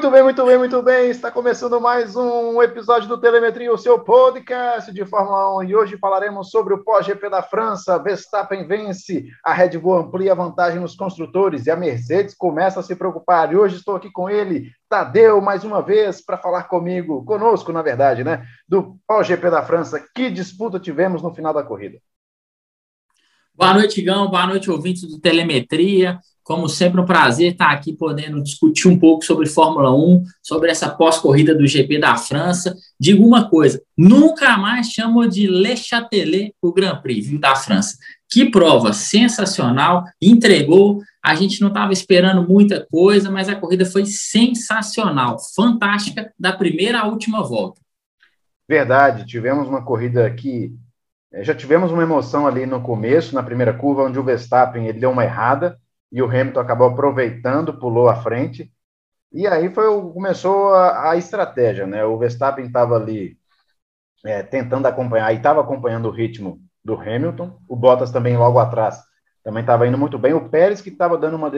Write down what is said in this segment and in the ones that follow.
Muito bem, muito bem, muito bem. Está começando mais um episódio do Telemetria, o seu podcast de Fórmula 1. E hoje falaremos sobre o pós-GP da França. Verstappen vence, a Red Bull amplia a vantagem nos construtores e a Mercedes começa a se preocupar. E hoje estou aqui com ele, Tadeu, mais uma vez, para falar comigo, conosco, na verdade, né? Do pós-GP da França. Que disputa tivemos no final da corrida? Boa noite, Gão. Boa noite, ouvintes do Telemetria. Como sempre, um prazer estar aqui podendo discutir um pouco sobre Fórmula 1, sobre essa pós-corrida do GP da França. Digo uma coisa: nunca mais chamo de Le Châtelet o Grand Prix viu, da França. Que prova sensacional, entregou. A gente não estava esperando muita coisa, mas a corrida foi sensacional, fantástica, da primeira à última volta. Verdade, tivemos uma corrida que eh, já tivemos uma emoção ali no começo, na primeira curva, onde o Verstappen ele deu uma errada e o Hamilton acabou aproveitando, pulou à frente. E aí foi, começou a, a estratégia, né? O Verstappen estava ali é, tentando acompanhar, e estava acompanhando o ritmo do Hamilton. O Bottas também logo atrás também estava indo muito bem. O Pérez que estava dando uma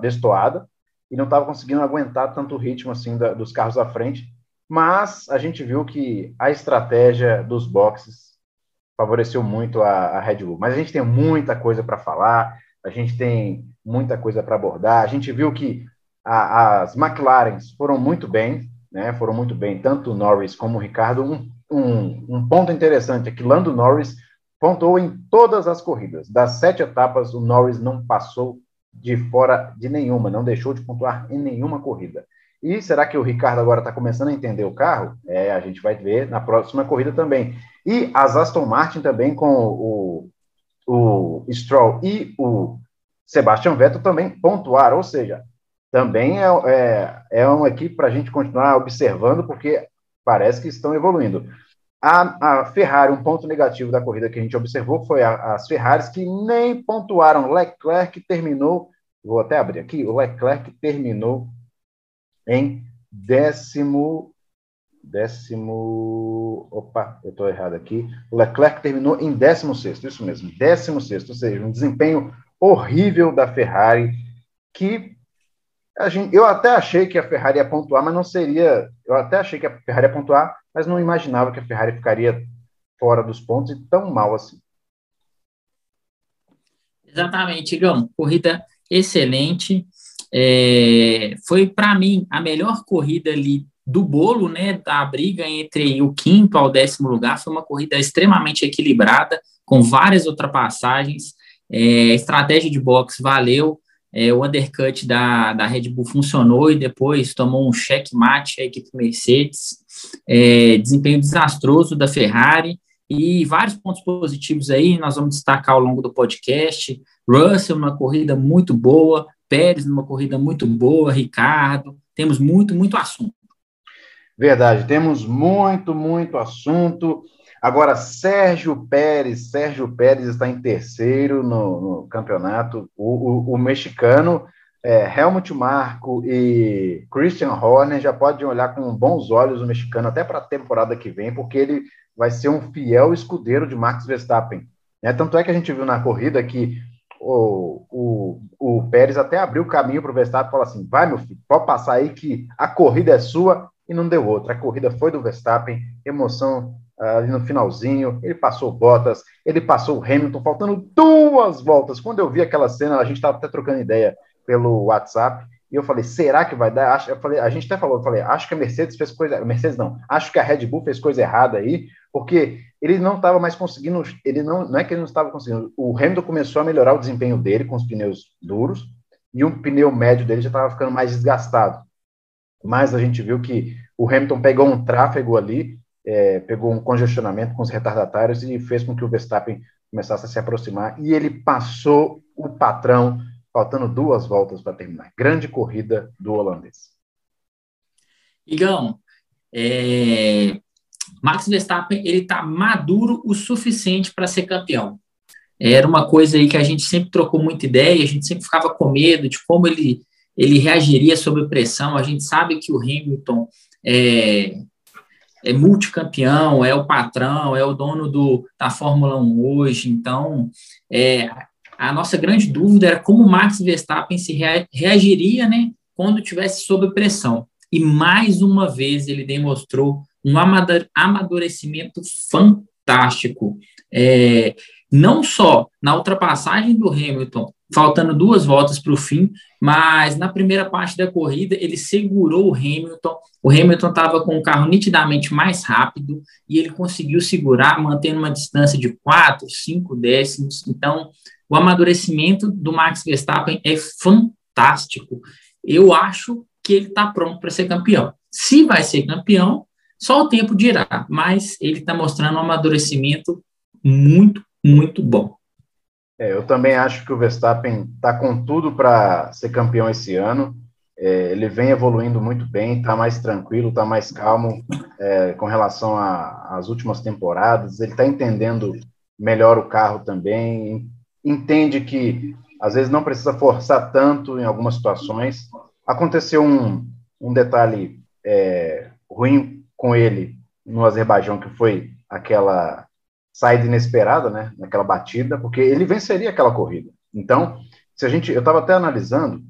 destoada e não estava conseguindo aguentar tanto ritmo assim da, dos carros à frente. Mas a gente viu que a estratégia dos boxes favoreceu muito a, a Red Bull. Mas a gente tem muita coisa para falar a gente tem muita coisa para abordar. A gente viu que a, as McLarens foram muito bem, né? Foram muito bem, tanto o Norris como o Ricardo. Um, um, um ponto interessante é que Lando Norris pontuou em todas as corridas. Das sete etapas, o Norris não passou de fora de nenhuma, não deixou de pontuar em nenhuma corrida. E será que o Ricardo agora está começando a entender o carro? É, a gente vai ver na próxima corrida também. E as Aston Martin também com o, o Stroll e o Sebastian Vettel também pontuaram, ou seja, também é, é, é uma equipe para a gente continuar observando, porque parece que estão evoluindo. A, a, Ferrari, um ponto negativo da corrida que a gente observou foi a, as Ferraris que nem pontuaram. Leclerc terminou, vou até abrir aqui, o Leclerc terminou em décimo décimo. Opa, eu estou errado aqui. O Leclerc terminou em 16, isso mesmo, 16, ou seja, um desempenho horrível da Ferrari, que gente, eu até achei que a Ferrari ia pontuar, mas não seria. Eu até achei que a Ferrari ia pontuar, mas não imaginava que a Ferrari ficaria fora dos pontos e tão mal assim. Exatamente, Igão. Corrida excelente. É, foi, para mim, a melhor corrida ali do bolo, né, da briga entre o quinto ao décimo lugar, foi uma corrida extremamente equilibrada, com várias ultrapassagens, é, estratégia de boxe valeu, é, o undercut da, da Red Bull funcionou e depois tomou um checkmate a equipe Mercedes, é, desempenho desastroso da Ferrari, e vários pontos positivos aí, nós vamos destacar ao longo do podcast, Russell numa corrida muito boa, Pérez numa corrida muito boa, Ricardo, temos muito, muito assunto. Verdade, temos muito, muito assunto. Agora, Sérgio Pérez, Sérgio Pérez está em terceiro no, no campeonato. O, o, o mexicano é, Helmut Marko e Christian Horner já podem olhar com bons olhos o mexicano até para a temporada que vem, porque ele vai ser um fiel escudeiro de Max Verstappen. É, tanto é que a gente viu na corrida que o, o, o Pérez até abriu o caminho para o Verstappen e falou assim: vai, meu filho, pode passar aí que a corrida é sua e não deu outra. A corrida foi do Verstappen, emoção ali no finalzinho, ele passou Bottas, ele passou o Hamilton, faltando duas voltas. Quando eu vi aquela cena, a gente estava até trocando ideia pelo WhatsApp, e eu falei, será que vai dar? Eu falei, a gente até falou, eu falei, acho que a Mercedes fez coisa, Mercedes não, acho que a Red Bull fez coisa errada aí, porque ele não estava mais conseguindo, ele não, não é que ele não estava conseguindo, o Hamilton começou a melhorar o desempenho dele com os pneus duros, e o pneu médio dele já estava ficando mais desgastado mas a gente viu que o Hamilton pegou um tráfego ali, é, pegou um congestionamento com os retardatários e fez com que o Verstappen começasse a se aproximar e ele passou o patrão, faltando duas voltas para terminar. Grande corrida do holandês. Igão, é... Max Verstappen ele está maduro o suficiente para ser campeão. Era uma coisa aí que a gente sempre trocou muita ideia, a gente sempre ficava com medo de como ele ele reagiria sob pressão. A gente sabe que o Hamilton é, é multicampeão, é o patrão, é o dono do, da Fórmula 1 hoje. Então, é, a nossa grande dúvida era como Max Verstappen se rea, reagiria né, quando tivesse sob pressão. e mais uma vez ele demonstrou um amadurecimento fantástico. É, não só na ultrapassagem do Hamilton, faltando duas voltas para o fim, mas na primeira parte da corrida ele segurou o Hamilton. O Hamilton estava com o carro nitidamente mais rápido e ele conseguiu segurar, mantendo uma distância de 4, 5 décimos. Então, o amadurecimento do Max Verstappen é fantástico. Eu acho que ele está pronto para ser campeão. Se vai ser campeão, só o tempo dirá, mas ele está mostrando um amadurecimento muito, muito bom. É, eu também acho que o Verstappen está com tudo para ser campeão esse ano. É, ele vem evoluindo muito bem, está mais tranquilo, está mais calmo é, com relação às últimas temporadas. Ele está entendendo melhor o carro também, entende que às vezes não precisa forçar tanto em algumas situações. Aconteceu um, um detalhe é, ruim com ele no Azerbaijão, que foi aquela saída inesperada, né, naquela batida, porque ele venceria aquela corrida. Então, se a gente, eu estava até analisando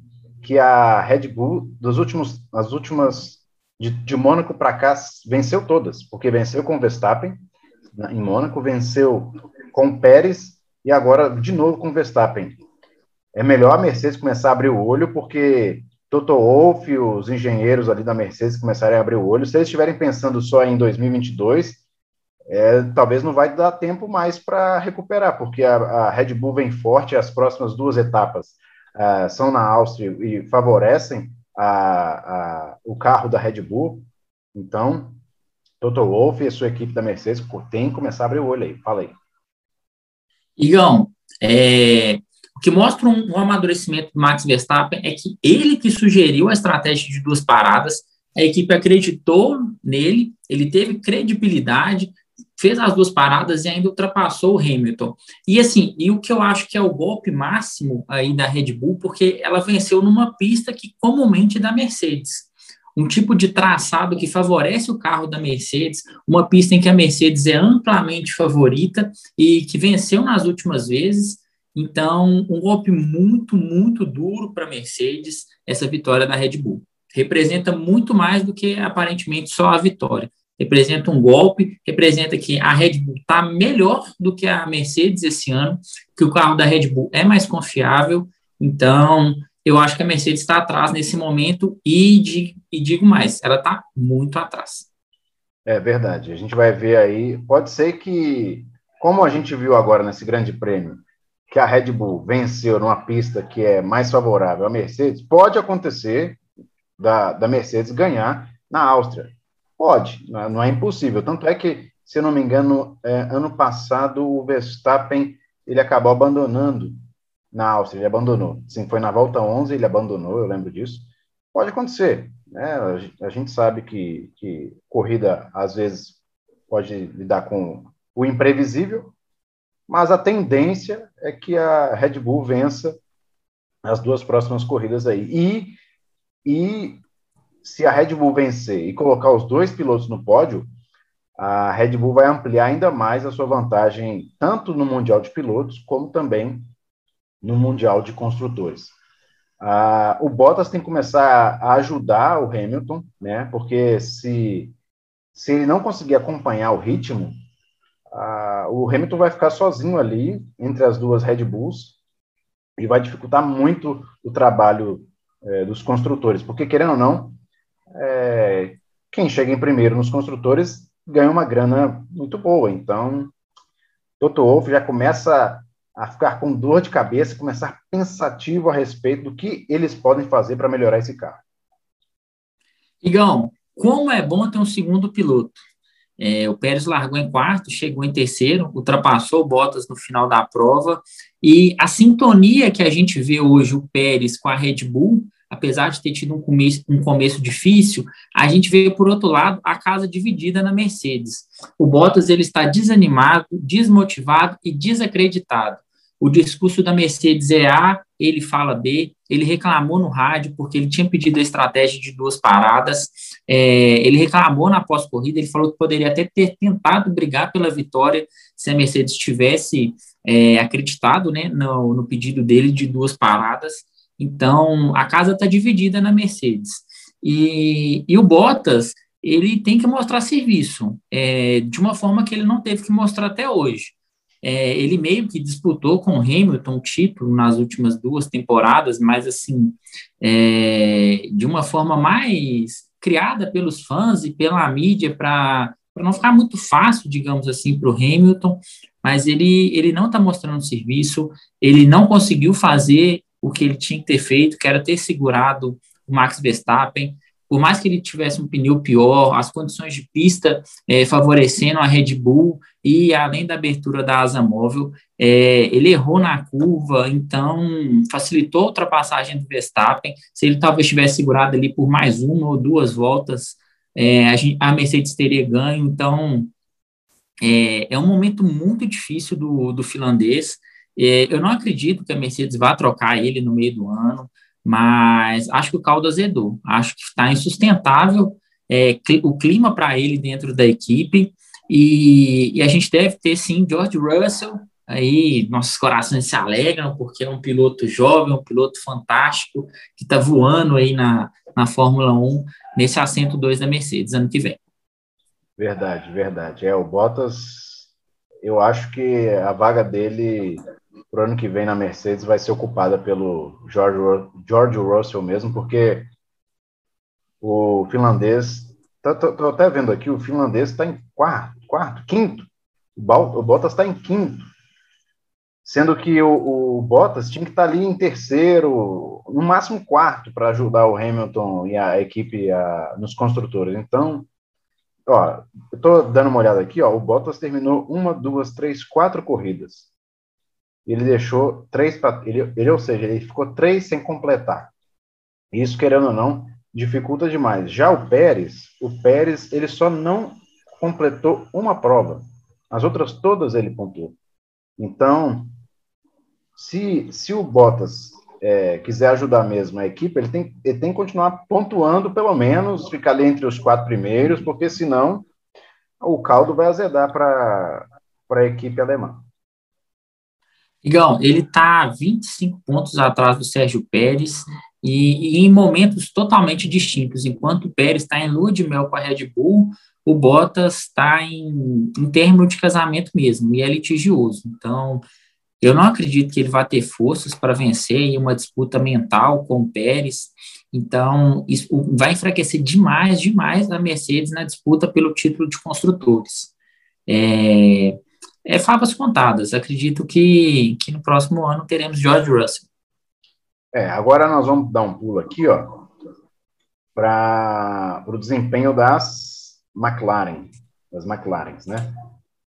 que a Red Bull dos últimos, as últimas de, de Mônaco para cá venceu todas, porque venceu com o Verstappen em Mônaco, venceu com o Pérez e agora de novo com o Verstappen. É melhor a Mercedes começar a abrir o olho, porque Toto Wolff, os engenheiros ali da Mercedes começarem a abrir o olho. Se eles estiverem pensando só em 2022, é, talvez não vai dar tempo mais para recuperar, porque a, a, Red Bull vem forte, as próximas duas etapas uh, são na Áustria e favorecem a, o carro da Red Bull. Então, Toto Wolff e a sua equipe da Mercedes tem que começar a abrir o olho aí. Fala aí. Igão, é, o que mostra um, um amadurecimento do Max Verstappen é que ele que sugeriu a estratégia de duas paradas, a equipe acreditou nele, ele teve credibilidade, fez as duas paradas e ainda ultrapassou o Hamilton. E assim, e o que eu acho que é o golpe máximo aí da Red Bull, porque ela venceu numa pista que comumente é da Mercedes. Um tipo de traçado que favorece o carro da Mercedes, uma pista em que a Mercedes é amplamente favorita e que venceu nas últimas vezes. Então, um golpe muito, muito duro para a Mercedes, essa vitória da Red Bull. Representa muito mais do que aparentemente só a vitória representa um golpe, representa que a Red Bull está melhor do que a Mercedes esse ano, que o carro da Red Bull é mais confiável, então eu acho que a Mercedes está atrás nesse momento e, de, e digo mais, ela está muito atrás. É verdade, a gente vai ver aí, pode ser que, como a gente viu agora nesse grande prêmio, que a Red Bull venceu numa pista que é mais favorável à Mercedes, pode acontecer da, da Mercedes ganhar na Áustria. Pode, não é, é impossível. Tanto é que, se eu não me engano, é, ano passado o Verstappen ele acabou abandonando na Áustria, ele abandonou. Sim, foi na volta 11, ele abandonou, eu lembro disso. Pode acontecer, né? A gente sabe que, que corrida, às vezes, pode lidar com o imprevisível, mas a tendência é que a Red Bull vença as duas próximas corridas aí. E, e se a Red Bull vencer e colocar os dois pilotos no pódio, a Red Bull vai ampliar ainda mais a sua vantagem, tanto no Mundial de Pilotos, como também no Mundial de Construtores. Ah, o Bottas tem que começar a ajudar o Hamilton, né? Porque se, se ele não conseguir acompanhar o ritmo, ah, o Hamilton vai ficar sozinho ali entre as duas Red Bulls e vai dificultar muito o trabalho é, dos construtores, porque querendo ou não, é, quem chega em primeiro nos construtores ganha uma grana muito boa. Então, Toto Wolff já começa a ficar com dor de cabeça, começar pensativo a respeito do que eles podem fazer para melhorar esse carro. Igão, como é bom ter um segundo piloto. É, o Pérez largou em quarto, chegou em terceiro, ultrapassou o Bottas no final da prova, e a sintonia que a gente vê hoje o Pérez com a Red Bull apesar de ter tido um começo, um começo difícil, a gente vê, por outro lado, a casa dividida na Mercedes. O Bottas ele está desanimado, desmotivado e desacreditado. O discurso da Mercedes é A, ele fala B, ele reclamou no rádio porque ele tinha pedido a estratégia de duas paradas, é, ele reclamou na pós-corrida, ele falou que poderia até ter tentado brigar pela vitória se a Mercedes tivesse é, acreditado né, no, no pedido dele de duas paradas, então, a casa está dividida na Mercedes. E, e o Bottas, ele tem que mostrar serviço, é, de uma forma que ele não teve que mostrar até hoje. É, ele meio que disputou com o Hamilton o título nas últimas duas temporadas, mas assim, é, de uma forma mais criada pelos fãs e pela mídia para não ficar muito fácil, digamos assim, para o Hamilton, mas ele, ele não está mostrando serviço, ele não conseguiu fazer o que ele tinha que ter feito, que era ter segurado o Max Verstappen, por mais que ele tivesse um pneu pior, as condições de pista é, favorecendo a Red Bull e além da abertura da asa móvel, é, ele errou na curva, então facilitou a ultrapassagem do Verstappen. Se ele talvez tivesse segurado ali por mais uma ou duas voltas, é, a, gente, a, Mercedes teria ganho. Então é, é um momento muito difícil do, do finlandês. É, eu não acredito que a Mercedes vá trocar ele no meio do ano mas acho que o caldo azedou. Acho que está insustentável é, o clima para ele dentro da equipe e, e, a gente deve ter sim George Russell. Aí nossos corações se alegram porque é um piloto jovem, um piloto fantástico que está voando aí na, na Fórmula 1 nesse assento 2 da Mercedes ano que vem. Verdade, verdade. É o Bottas. Eu acho que a vaga dele para o ano que vem na Mercedes vai ser ocupada pelo George, George Russell mesmo, porque o finlandês, estou até vendo aqui, o finlandês está em quarto, quarto, quinto, o Bottas está em quinto, sendo que o, o, Bottas tinha que estar tá ali em terceiro, no máximo quarto, para ajudar o Hamilton e a equipe a, nos construtores. Então, ó, eu estou dando uma olhada aqui, ó, o Bottas terminou uma, duas, três, quatro corridas ele deixou três para ele, ele, ou seja, ele ficou três sem completar. Isso, querendo ou não, dificulta demais. Já o Pérez, o Pérez, ele só não completou uma prova. As outras todas ele pontuou. Então, se, se o Bottas é, quiser ajudar mesmo a equipe, ele tem, ele tem que continuar pontuando, pelo menos, ficar ali entre os quatro primeiros, porque senão o caldo vai azedar para a equipe alemã. Igão, ele está 25 pontos atrás do Sérgio Pérez e, e, em momentos totalmente distintos. Enquanto o Pérez está em lua de mel com a Red Bull, o Bottas está em, em termo de casamento mesmo, e é litigioso. Então, eu não acredito que ele vá ter forças para vencer em uma disputa mental com o Pérez. Então, isso vai enfraquecer demais, demais a Mercedes na disputa pelo título de construtores. É, é favas contadas. Acredito que, que no próximo ano teremos George Russell. É, agora nós vamos dar um pulo aqui, ó, para o desempenho das McLaren, das McLarens, né?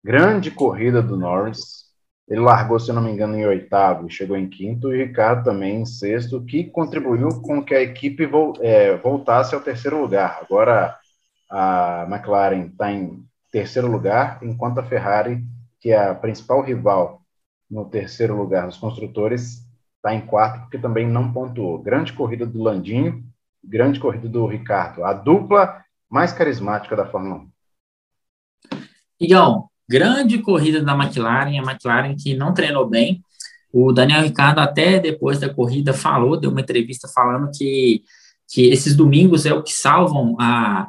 Grande corrida do Norris. Ele largou, se não me engano, em oitavo e chegou em quinto, e Ricardo também em sexto, que contribuiu com que a equipe é, voltasse ao terceiro lugar. Agora a McLaren está em terceiro lugar, enquanto a Ferrari que a principal rival no terceiro lugar dos construtores, está em quarto, porque também não pontuou. Grande corrida do Landinho, grande corrida do Ricardo, a dupla mais carismática da Fórmula 1. Igão, grande corrida da McLaren, a McLaren que não treinou bem. O Daniel Ricardo, até depois da corrida, falou, deu uma entrevista falando que, que esses domingos é o que salvam a,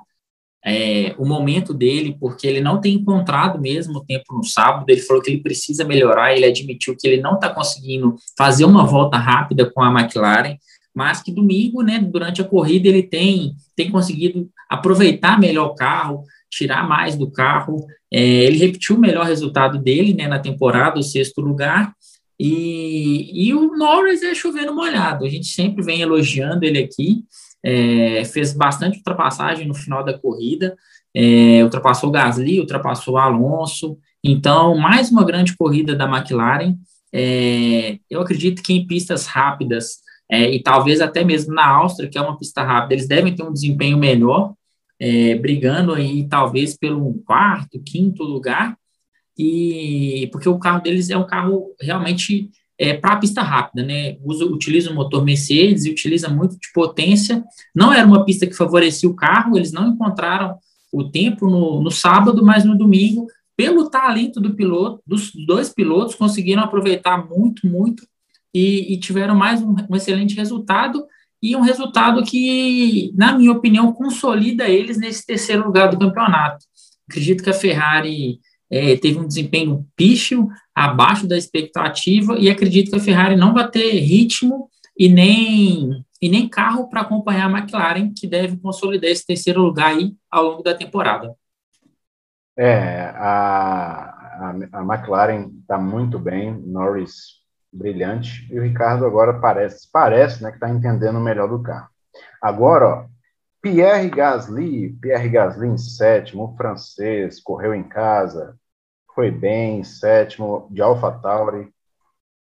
é, o momento dele, porque ele não tem encontrado mesmo o tempo no sábado. Ele falou que ele precisa melhorar. Ele admitiu que ele não está conseguindo fazer uma volta rápida com a McLaren, mas que domingo, né, durante a corrida, ele tem, tem conseguido aproveitar melhor o carro, tirar mais do carro. É, ele repetiu o melhor resultado dele né, na temporada, o sexto lugar. E, e o Norris é chovendo molhado. A gente sempre vem elogiando ele aqui é, fez bastante ultrapassagem no final da corrida, é, ultrapassou Gasly, ultrapassou Alonso, então, mais uma grande corrida da McLaren, é, eu acredito que em pistas rápidas, é, e talvez até mesmo na Áustria, que é uma pista rápida, eles devem ter um desempenho melhor, é, brigando aí talvez pelo quarto, quinto lugar, e porque o carro deles é um carro realmente é, para a pista rápida, né? Usa, utiliza o motor Mercedes e utiliza muito de potência. Não era uma pista que favorecia o carro, eles não encontraram o tempo no, no sábado, mas no domingo, pelo talento do piloto, dos dois pilotos, conseguiram aproveitar muito, muito e, e tiveram mais um, um, excelente resultado. e um resultado que, na minha opinião, consolida eles nesse terceiro lugar do campeonato. Acredito que a Ferrari é, teve um desempenho pífio, abaixo da expectativa, e acredito que a Ferrari não vai ter ritmo e nem, e nem carro para acompanhar a McLaren, que deve consolidar esse terceiro lugar aí ao longo da temporada. É, a, a, a McLaren está muito bem, Norris brilhante, e o Ricardo agora parece, parece né, que está entendendo melhor do carro. Agora, ó, Pierre Gasly, Pierre Gasly em sétimo, o francês, correu em casa, foi bem, sétimo, de AlphaTauri,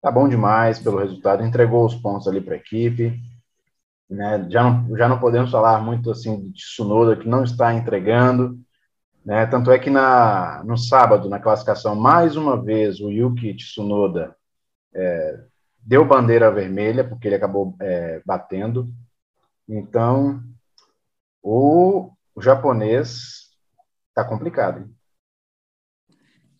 tá bom demais pelo resultado, entregou os pontos ali para a equipe, né, já, não, já não podemos falar muito assim de Tsunoda, que não está entregando, né, tanto é que na, no sábado, na classificação, mais uma vez, o Yuki Tsunoda é, deu bandeira vermelha, porque ele acabou é, batendo. Então, o, o japonês está complicado. Hein?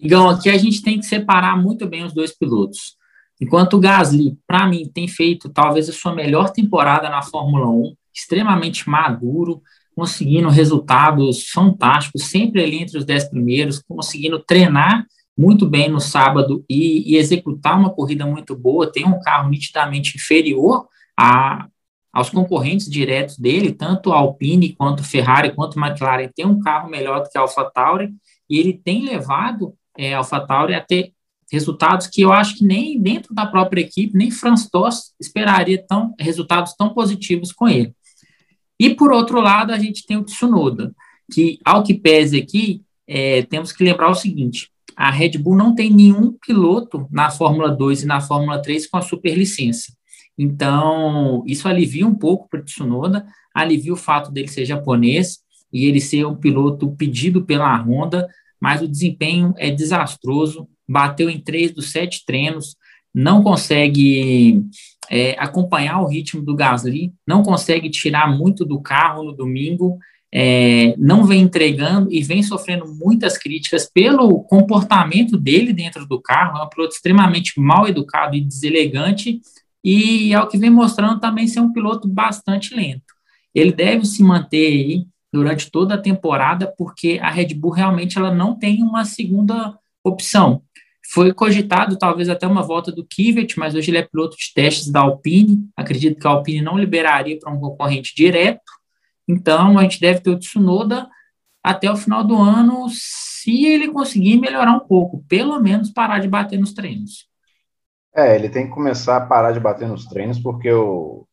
Igão, aqui a gente tem que separar muito bem os dois pilotos. Enquanto o Gasly, para mim, tem feito talvez a sua melhor temporada na Fórmula 1, extremamente maduro, conseguindo resultados fantásticos, sempre ali entre os dez primeiros, conseguindo treinar muito bem no sábado e, e, executar uma corrida muito boa, tem um carro nitidamente inferior a, aos concorrentes diretos dele, tanto Alpine quanto Ferrari quanto McLaren tem um carro melhor do que a AlphaTauri e ele tem levado é, AlphaTauri a ter resultados que eu acho que nem dentro da própria equipe, nem Franz Tost esperaria tão, resultados tão positivos com ele. E por outro lado, a gente tem o Tsunoda, que ao que pese aqui, é, temos que lembrar o seguinte, a Red Bull não tem nenhum piloto na Fórmula 2 e na Fórmula 3 com a superlicença. Então, isso alivia um pouco para o Tsunoda, alivia o fato dele ser japonês e ele ser um piloto pedido pela Honda, mas o desempenho é desastroso, bateu em três dos sete treinos, não consegue é, acompanhar o ritmo do Gasly, não consegue tirar muito do carro no domingo, é, não vem entregando e vem sofrendo muitas críticas pelo comportamento dele dentro do carro. É um piloto extremamente mal educado e deselegante, e é o que vem mostrando também ser um piloto bastante lento. Ele deve se manter aí durante toda a temporada, porque a Red Bull realmente ela não tem uma segunda opção. Foi cogitado talvez até uma volta do Kivet, mas hoje ele é piloto de testes da Alpine. Acredito que a Alpine não liberaria para um concorrente direto. Então, a gente deve ter o Tsunoda até o final do ano, se ele conseguir melhorar um pouco, pelo menos parar de bater nos treinos. É, ele tem que começar a parar de bater nos treinos, porque o,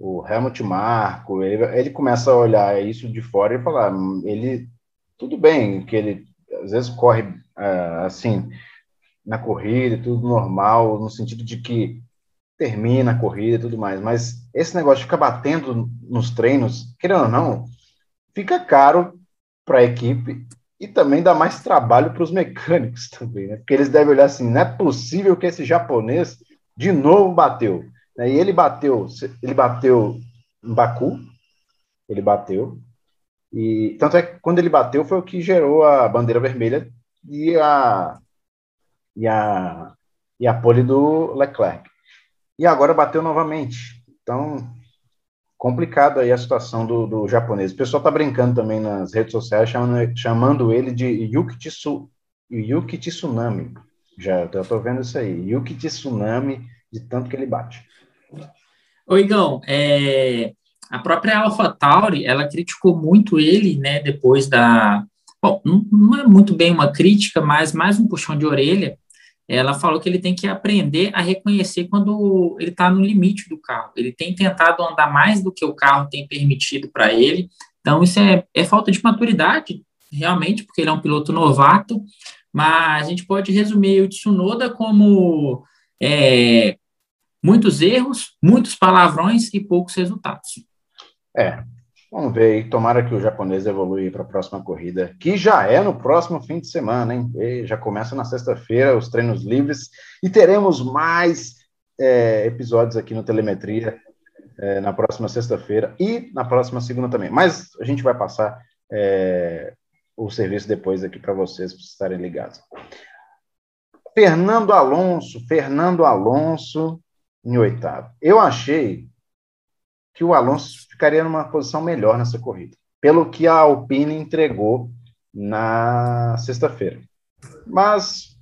o Helmut Marko, ele, ele começa a olhar isso de fora e falar, ele, tudo bem, que ele às vezes corre uh, assim, na corrida, tudo normal, no sentido de que termina a corrida e tudo mais, mas esse negócio de ficar batendo nos treinos, querendo ou não, fica caro para a equipe e também dá mais trabalho para os mecânicos também, né? Porque eles devem olhar assim, não é possível que esse japonês de novo bateu. E ele bateu, ele bateu em Baku, ele bateu, e tanto é que quando ele bateu foi o que gerou a bandeira vermelha e a e a e a pole do Leclerc. E agora bateu novamente. Então, complicado aí a situação do, do japonês. O pessoal está brincando também nas redes sociais, chamando, chamando ele de Yuki, Tsu, Yuki Tsunami. Já estou vendo isso aí. Yuki Tsunami, de tanto que ele bate. Ô, Igão, é, a própria AlphaTauri, ela criticou muito ele, né, depois da... Bom, não é muito bem uma crítica, mas mais um puxão de orelha, ela falou que ele tem que aprender a reconhecer quando ele está no limite do carro. Ele tem tentado andar mais do que o carro tem permitido para ele. Então, isso é, é falta de maturidade, realmente, porque ele é um piloto novato. Mas a gente pode resumir o Tsunoda como é, muitos erros, muitos palavrões e poucos resultados. É, Vamos ver aí, tomara que o japonês evolui para a próxima corrida, que já é no próximo fim de semana, hein? E já começa na sexta-feira os treinos livres e teremos mais é, episódios aqui no Telemetria é, na próxima sexta-feira e na próxima segunda também. Mas a gente vai passar é, o serviço depois aqui para vocês, para estarem ligados. Fernando Alonso, Fernando Alonso em oitavo. Eu achei que o Alonso ficaria numa posição melhor nessa corrida, pelo que a Alpine entregou na sexta-feira. Mas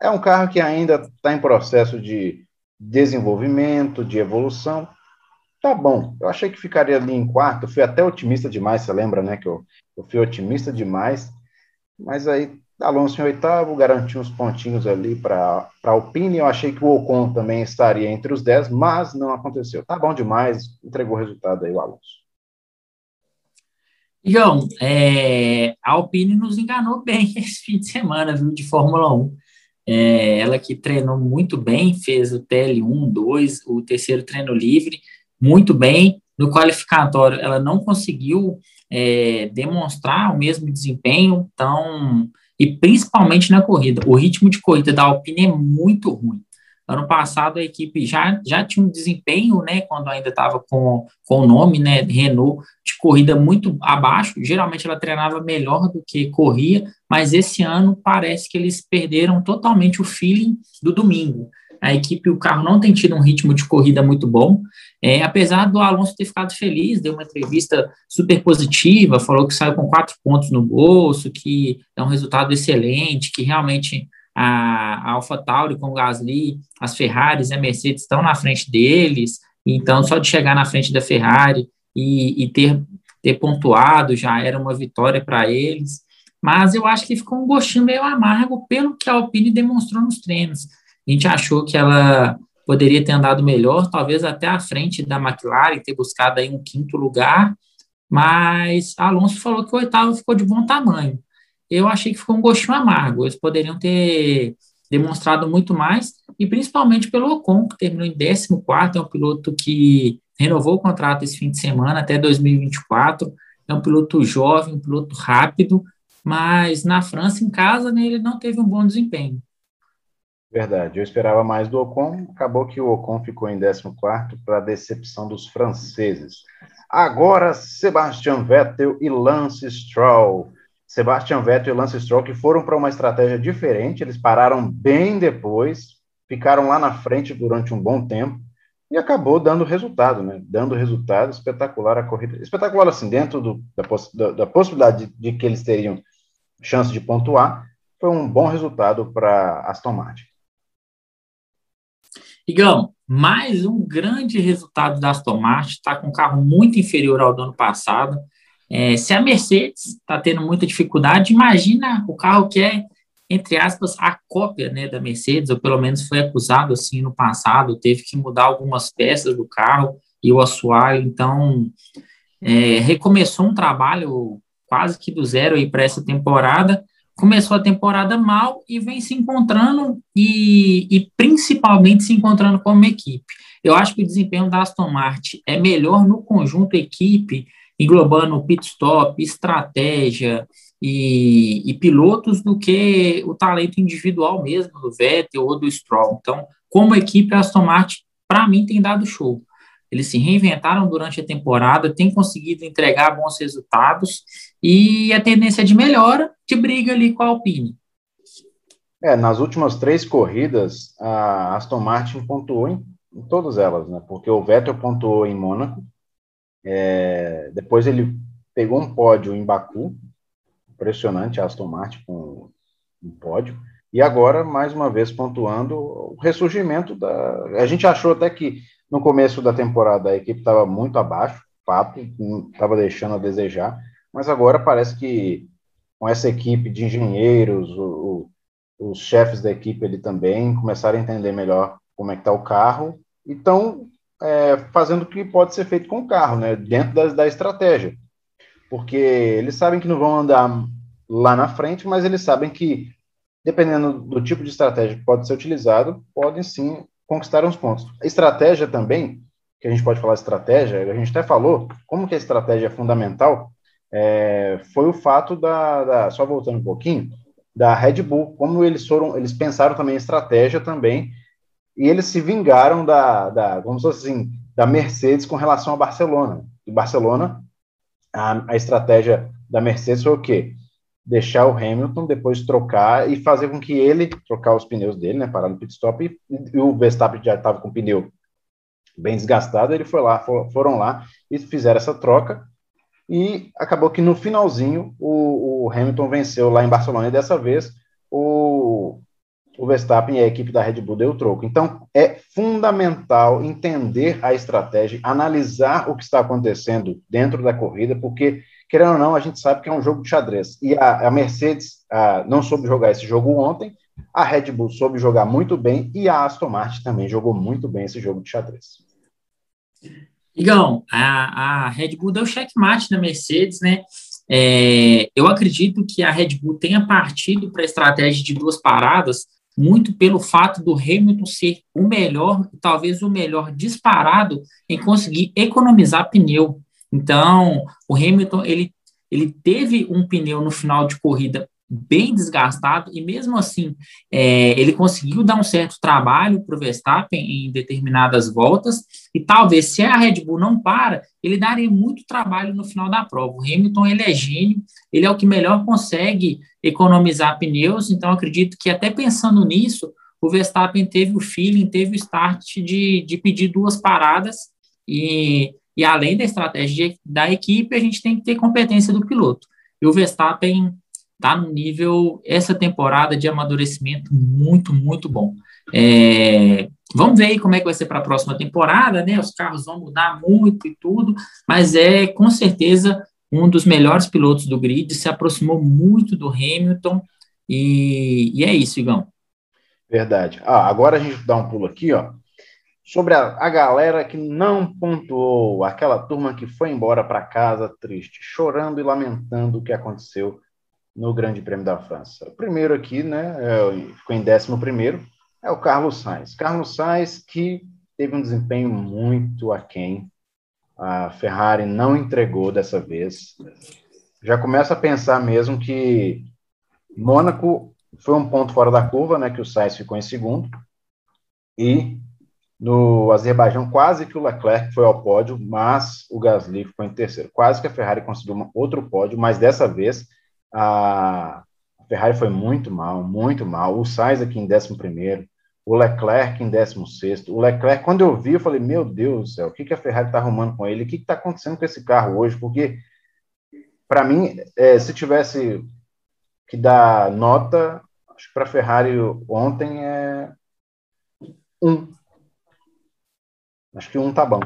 é um carro que ainda está em processo de desenvolvimento, de evolução. Tá bom, eu achei que ficaria ali em quarto, fui até otimista demais, você lembra, né, que eu, eu fui otimista demais, mas aí Alonso em oitavo, garantiu uns pontinhos ali para a Alpine, eu achei que o Ocon também estaria entre os dez, mas não aconteceu. Tá bom demais, entregou o resultado aí o Alonso. João, é, a Alpine nos enganou bem esse fim de semana, viu, de Fórmula 1. É, ela que treinou muito bem, fez o TL1, 2, o terceiro treino livre, muito bem. No qualificatório, ela não conseguiu é, demonstrar o mesmo desempenho, então, e principalmente na corrida. O ritmo de corrida da Alpine é muito ruim. Ano passado a equipe já, já tinha um desempenho, né, quando ainda estava com, com o nome, né, Renault, de corrida muito abaixo. Geralmente ela treinava melhor do que corria, mas esse ano parece que eles perderam totalmente o feeling do domingo. A equipe, o carro não tem tido um ritmo de corrida muito bom. É, apesar do Alonso ter ficado feliz, deu uma entrevista super positiva, falou que saiu com quatro pontos no bolso, que é um resultado excelente, que realmente a, a AlphaTauri com o Gasly, as Ferraris e a Mercedes estão na frente deles, então só de chegar na frente da Ferrari e, e ter, ter pontuado já era uma vitória para eles. Mas eu acho que ficou um gostinho meio amargo pelo que a Alpine demonstrou nos treinos. A gente achou que ela poderia ter andado melhor, talvez até à frente da McLaren, ter buscado aí um quinto lugar, mas Alonso falou que o oitavo ficou de bom tamanho. Eu achei que ficou um gostinho amargo, eles poderiam ter demonstrado muito mais, e principalmente pelo Ocon, que terminou em 14, é um piloto que renovou o contrato esse fim de semana até 2024, é um piloto jovem, um piloto rápido, mas na França, em casa, né, ele não teve um bom desempenho. Verdade, eu esperava mais do Ocon, acabou que o Ocon ficou em 14 para decepção dos franceses. Agora, Sebastian Vettel e Lance Stroll. Sebastian Vettel e Lance Stroll que foram para uma estratégia diferente, eles pararam bem depois, ficaram lá na frente durante um bom tempo e acabou dando resultado, né? Dando resultado espetacular a corrida. Espetacular, assim, dentro do, da, poss da, da possibilidade de, de que eles teriam chance de pontuar, foi um bom resultado para Aston Martin. Igão, mais um grande resultado da Aston Martin, está com um carro muito inferior ao do ano passado. É, se a Mercedes está tendo muita dificuldade, imagina o carro que é, entre aspas, a cópia né, da Mercedes, ou pelo menos foi acusado assim no passado, teve que mudar algumas peças do carro e o assoalho, então é, recomeçou um trabalho quase que do zero aí para essa temporada, começou a temporada mal e vem se encontrando e, e, principalmente se encontrando como equipe. Eu acho que o desempenho da Aston Martin é melhor no conjunto equipe, englobando pit stop, estratégia e, e pilotos do que o talento individual mesmo do Vettel ou do Stroll. Então, como equipe, a Aston Martin, para mim, tem dado show. Eles se reinventaram durante a temporada, têm conseguido entregar bons resultados e a tendência de melhora de briga ali com a Alpine. É, nas últimas três corridas, a Aston Martin pontuou em, em todas elas, né? Porque o Vettel pontuou em Mônaco, é, depois ele pegou um pódio em Baku, impressionante a Aston Martin com um pódio, e agora, mais uma vez, pontuando o ressurgimento da. A gente achou até que no começo da temporada a equipe estava muito abaixo, fato, estava deixando a desejar, mas agora parece que com essa equipe de engenheiros, o, o, os chefes da equipe ele também começaram a entender melhor como é que está o carro e estão é, fazendo o que pode ser feito com o carro, né, dentro da, da estratégia. Porque eles sabem que não vão andar lá na frente, mas eles sabem que, dependendo do tipo de estratégia que pode ser utilizado, podem sim conquistar uns pontos. A estratégia também, que a gente pode falar estratégia, a gente até falou, como que a estratégia é fundamental, é, foi o fato da, da, só voltando um pouquinho, da Red Bull, como eles foram, eles pensaram também em estratégia também, e eles se vingaram da, da vamos assim, da Mercedes com relação a Barcelona. E Barcelona, a, a estratégia da Mercedes foi o quê? Deixar o Hamilton, depois trocar e fazer com que ele trocar os pneus dele, né, parar no pit stop, e, e o Verstappen já estava com o pneu bem desgastado, ele foi lá, for, foram lá e fizeram essa troca, e acabou que no finalzinho o, o Hamilton venceu lá em Barcelona, e dessa vez o, o Verstappen e a equipe da Red Bull deu troco. Então, é fundamental entender a estratégia, analisar o que está acontecendo dentro da corrida, porque, querendo ou não, a gente sabe que é um jogo de xadrez. E a, a Mercedes a, não soube jogar esse jogo ontem, a Red Bull soube jogar muito bem e a Aston Martin também jogou muito bem esse jogo de xadrez. Igão, a, a Red Bull deu checkmate na Mercedes, né? É, eu acredito que a Red Bull tenha partido para a estratégia de duas paradas muito pelo fato do Hamilton ser o melhor, talvez o melhor disparado em conseguir economizar pneu. Então, o Hamilton ele, ele teve um pneu no final de corrida bem desgastado e mesmo assim é, ele conseguiu dar um certo trabalho para o Verstappen em determinadas voltas e talvez se a Red Bull não para ele daria muito trabalho no final da prova. O Hamilton ele é gênio, ele é o que melhor consegue economizar pneus, então acredito que até pensando nisso o Verstappen teve o feeling, teve o start de, de pedir duas paradas e, e além da estratégia da equipe a gente tem que ter competência do piloto. E o Verstappen está no nível, essa temporada de amadurecimento muito, muito bom. É, vamos ver aí como é que vai ser para a próxima temporada, né? Os carros vão mudar muito e tudo, mas é com certeza um dos melhores pilotos do grid, se aproximou muito do Hamilton, e, e é isso, Igão. Verdade. Ah, agora a gente dá um pulo aqui, ó, sobre a, a galera que não pontuou, aquela turma que foi embora para casa triste, chorando e lamentando o que aconteceu no Grande Prêmio da França. O primeiro aqui, né, é, ficou em décimo primeiro, é o Carlos Sainz. Carlos Sainz que teve um desempenho muito aquém. A Ferrari não entregou dessa vez. Já começa a pensar mesmo que Mônaco foi um ponto fora da curva, né, que o Sainz ficou em segundo. E no Azerbaijão, quase que o Leclerc foi ao pódio, mas o Gasly ficou em terceiro. Quase que a Ferrari conseguiu outro pódio, mas dessa vez a Ferrari foi muito mal, muito mal. O Sainz aqui em 11 o Leclerc em 16 O Leclerc, quando eu vi, eu falei, meu Deus do céu, o que, que a Ferrari está arrumando com ele? O que está acontecendo com esse carro hoje? Porque, para mim, é, se tivesse que dar nota, acho que para a Ferrari ontem é um. Acho que um tá bom.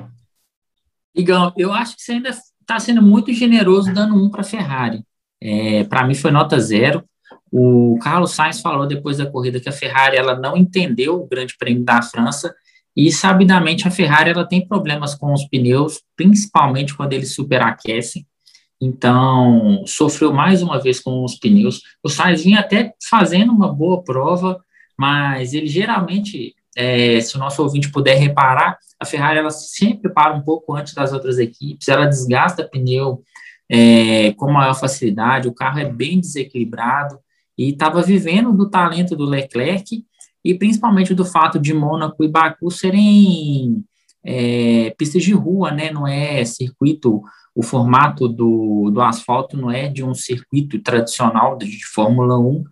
Igão, eu acho que você ainda está sendo muito generoso dando um para a Ferrari. É, para mim foi nota zero. O Carlos Sainz falou depois da corrida que a Ferrari ela não entendeu o Grande Prêmio da França e sabidamente a Ferrari ela tem problemas com os pneus, principalmente quando eles superaquecem. Então, sofreu mais uma vez com os pneus. O Sainz vinha até fazendo uma boa prova, mas ele geralmente, é, se o nosso ouvinte puder reparar, a Ferrari ela sempre para um pouco antes das outras equipes, ela desgasta pneu é, com maior facilidade, o carro é bem desequilibrado e estava vivendo do talento do Leclerc e principalmente do fato de Mônaco e Baku serem é, pistas de rua, né? Não é circuito, o formato do, do asfalto não é de um circuito tradicional de, Fórmula 1.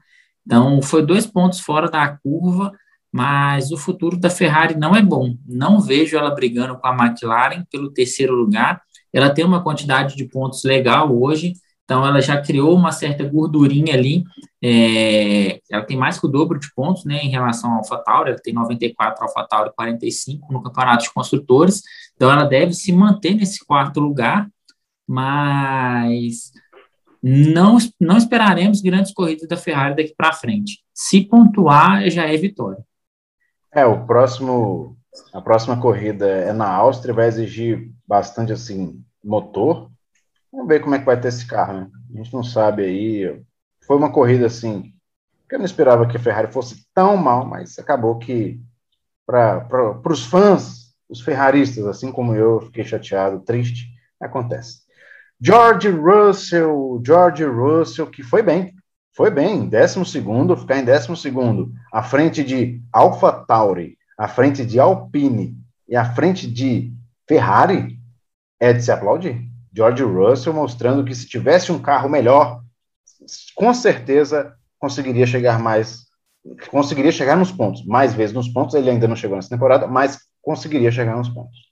Então, foi dois pontos fora da curva, mas o futuro da Ferrari não é bom. Não vejo ela brigando com a McLaren pelo terceiro lugar ela tem uma quantidade de pontos legal hoje, então ela já criou uma certa gordurinha ali, é, ela tem mais que o dobro de pontos, né, em relação ao AlphaTauri, ela tem 94, AlphaTauri 45 no campeonato de construtores, então ela deve se manter nesse quarto lugar, mas não, não esperaremos grandes corridas da Ferrari daqui para frente. Se pontuar, já é vitória. É, o próximo, a próxima corrida é na Áustria, vai exigir bastante assim motor. Vamos ver como é que vai ter esse carro, né? A gente não sabe aí. Foi uma corrida assim que eu não esperava que a Ferrari fosse tão mal, mas acabou que para os fãs, os ferraristas, assim como eu, fiquei chateado, triste, acontece. George Russell, George Russell, que foi bem, foi bem, décimo segundo, ficar em décimo segundo, à frente de Alpha Tauri, à frente de Alpine e à frente de Ferrari, é de se aplaudir. George Russell mostrando que se tivesse um carro melhor, com certeza conseguiria chegar mais, conseguiria chegar nos pontos. Mais vezes nos pontos, ele ainda não chegou nessa temporada, mas conseguiria chegar nos pontos.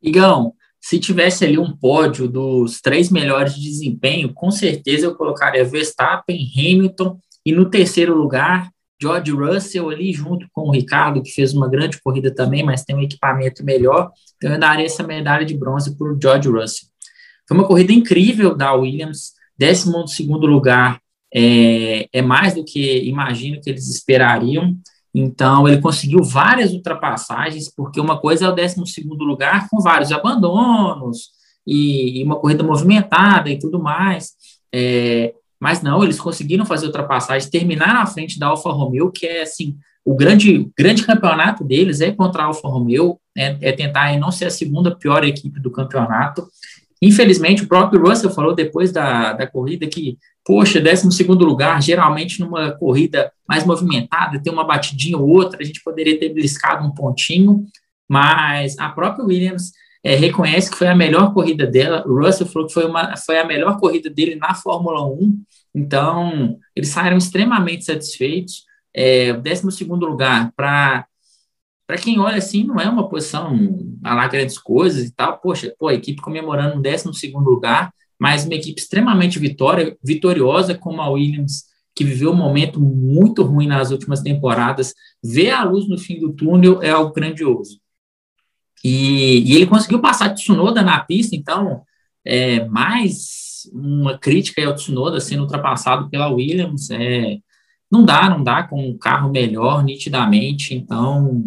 Igão, se tivesse ali um pódio dos três melhores de desempenho, com certeza eu colocaria Verstappen, Hamilton e no terceiro lugar, George Russell ali junto com o Ricardo, que fez uma grande corrida também, mas tem um equipamento melhor. Então eu daria essa medalha de bronze para o George Russell. Foi uma corrida incrível da Williams, décimo segundo lugar é, é mais do que imagino que eles esperariam. Então, ele conseguiu várias ultrapassagens, porque uma coisa é o 12 lugar com vários abandonos e, e, uma corrida movimentada e tudo mais. É, mas não, eles conseguiram fazer ultrapassagens, terminar na frente da Alfa Romeo, que é assim, o grande, grande campeonato deles é contra a Alfa Romeo, é, é tentar não ser a segunda pior equipe do campeonato. Infelizmente, o próprio Russell falou depois da, da corrida que poxa, 12 lugar, geralmente numa corrida mais movimentada, tem uma batidinha ou outra, a gente poderia ter beliscado um pontinho, mas a própria Williams é, reconhece que foi a melhor corrida dela, o Russell falou que foi, uma, foi a melhor corrida dele na Fórmula 1, então eles saíram extremamente satisfeitos, é, o 12 lugar para para quem olha assim, não é uma posição a lá grandes coisas e tal. Poxa, pô, a equipe comemorando um 12 lugar, mas uma equipe extremamente vitória, vitoriosa, como a Williams, que viveu um momento muito ruim nas últimas temporadas, ver a luz no fim do túnel é algo grandioso. E, e ele conseguiu passar Tsunoda na pista, então, é, mais uma crítica ao Tsunoda sendo ultrapassado pela Williams, é, não dá, não dá com um carro melhor, nitidamente, então,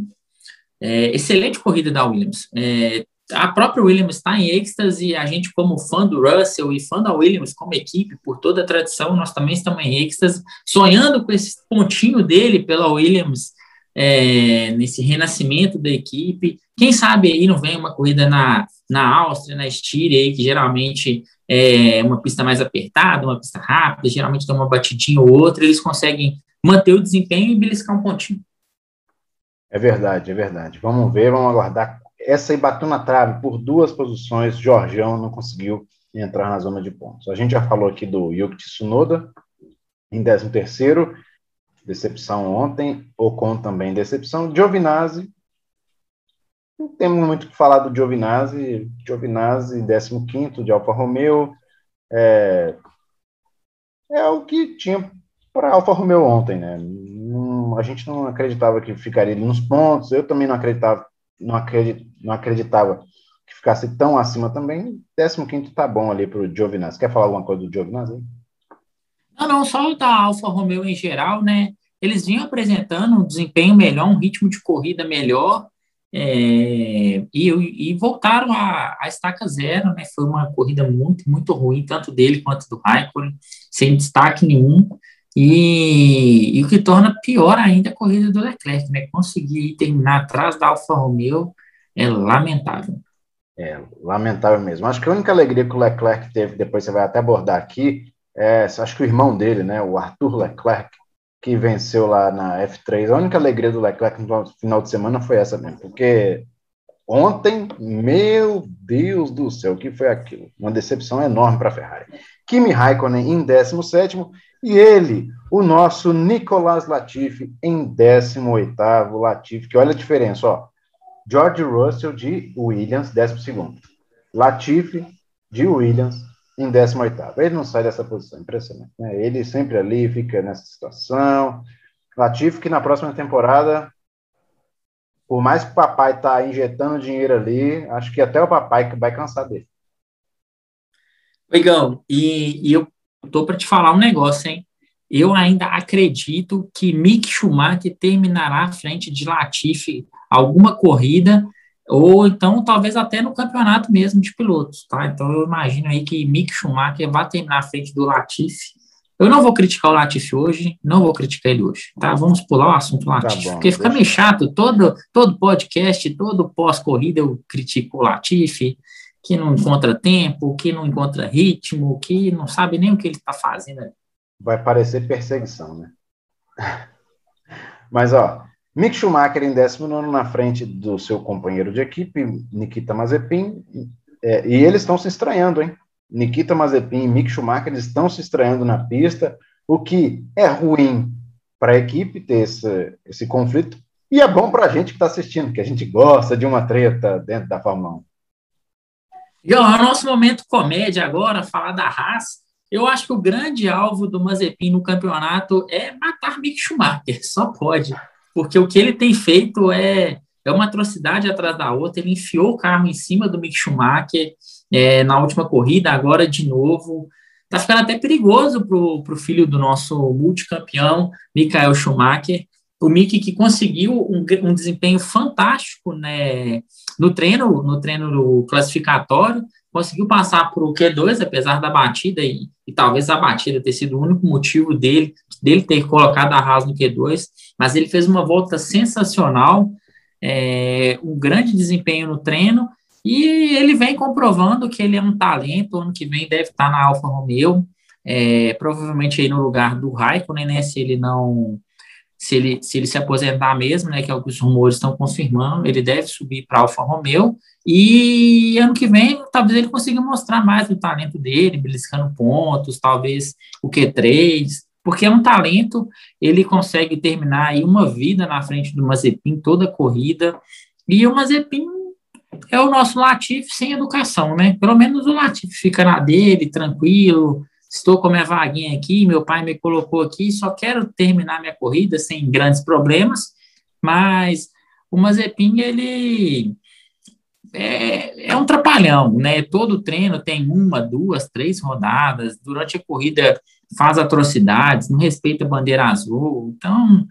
é, excelente corrida da Williams. É, a própria Williams está em êxtase, a gente, como fã do Russell e fã da Williams como equipe, por toda a tradição, nós também estamos em êxtase, sonhando com esse pontinho dele pela Williams, é, nesse renascimento da equipe. Quem sabe aí não vem uma corrida na, na Áustria, na Estíria, aí, que geralmente é uma pista mais apertada, uma pista rápida, geralmente tem uma batidinha ou outra, eles conseguem manter o desempenho e beliscar um pontinho. É verdade, é verdade. Vamos ver, vamos aguardar essa aí bateu na trave por duas posições, Jorgeão não conseguiu entrar na zona de pontos. A gente já falou aqui do Yuki Tsunoda, em 13 terceiro, decepção ontem, Ocon também decepção, Giovinazzi, não temos muito o que falar do Giovinazzi, Giovinazzi 15 de Alfa Romeo, é, é o que tinha para Alfa Romeo ontem, né? A gente não acreditava que ficaria nos pontos, eu também não acreditava não, acredit, não acreditava que ficasse tão acima também. 15 tá bom ali para o Giovinazzi. Quer falar alguma coisa do Giovinazzi? Não, não, só da Alfa Romeo em geral, né? Eles vinham apresentando um desempenho melhor, um ritmo de corrida melhor, é, e, e, voltaram a, a, estaca zero, né? Foi uma corrida muito, muito ruim, tanto dele quanto do Raikkonen, sem destaque nenhum. E, e, o que torna pior ainda a corrida do Leclerc, né? Conseguir terminar atrás da Alfa Romeo é lamentável. É, lamentável mesmo. Acho que a única alegria que o Leclerc teve, depois você vai até abordar aqui, é, acho que o irmão dele, né, o Arthur Leclerc, que venceu lá na F3, a única alegria do Leclerc no final de semana foi essa mesmo, porque ontem, meu Deus do céu, o que foi aquilo? Uma decepção enorme para a Ferrari. Kimi Raikkonen em 17 e ele, o nosso Nicolas Latifi, em 18º, Latifi, que olha a diferença, ó. George Russell de Williams, 12º. Latifi de Williams em 18º. Ele não sai dessa posição, impressionante. Né? Ele sempre ali, fica nessa situação. Latifi que na próxima temporada, por mais que o papai tá injetando dinheiro ali, acho que até o papai vai cansar dele. Legal, e, e eu tô para te falar um negócio, hein? Eu ainda acredito que Mick Schumacher terminará à frente de Latifi alguma corrida, ou então talvez até no campeonato mesmo de pilotos, tá? Então eu imagino aí que Mick Schumacher vai terminar à frente do Latifi. Eu não vou criticar o Latifi hoje, não vou criticar ele hoje, tá? Vamos pular o assunto Latifi, tá bom, porque fica meio chato, todo, todo podcast, todo pós-corrida eu critico o Latifi, que não encontra tempo, que não encontra ritmo, que não sabe nem o que ele está fazendo. Vai parecer perseguição, né? Mas, ó, Mick Schumacher em 19 na frente do seu companheiro de equipe, Nikita Mazepin, é, e eles estão se estranhando, hein? Nikita Mazepin e Mick Schumacher estão se estranhando na pista, o que é ruim para a equipe ter esse, esse conflito, E é bom para a gente que está assistindo, que a gente gosta de uma treta dentro da Fórmula 1. João, é o nosso momento comédia agora, falar da Haas. Eu acho que o grande alvo do Mazepin no campeonato é matar Mick Schumacher, só pode. Porque o que ele tem feito é, é uma atrocidade atrás da outra. Ele enfiou o carro em cima do Mick Schumacher é, na última corrida, agora de novo. Tá ficando até perigoso para o filho do nosso multicampeão, Michael Schumacher. O Mick que conseguiu um, um desempenho fantástico né, no treino, no treino classificatório, conseguiu passar para o Q2, apesar da batida, e, e, talvez a batida ter sido o único motivo dele, dele ter colocado a Haas no Q2, mas ele fez uma volta sensacional, é, um grande desempenho no treino, e ele vem comprovando que ele é um talento, ano que vem deve estar na Alfa Romeo, é, provavelmente aí no lugar do Raikkonen, né, se ele não se ele, se ele se aposentar mesmo, né, que alguns rumores estão confirmando, ele deve subir para Alfa Romeo, e ano que vem, talvez ele consiga mostrar mais o talento dele, beliscando pontos, talvez o Q3, porque é um talento, ele consegue terminar aí uma vida na frente do Mazepin, toda corrida, e o Mazepin é o nosso Latifi sem educação, né? Pelo menos o Latifi fica na dele, tranquilo, estou com minha vaguinha aqui, meu pai me colocou aqui, só quero terminar minha corrida sem grandes problemas, mas o Mazepin, ele é, é um trapalhão, né? Todo treino tem uma, duas, três rodadas, durante a corrida faz atrocidades, não respeita a bandeira azul, então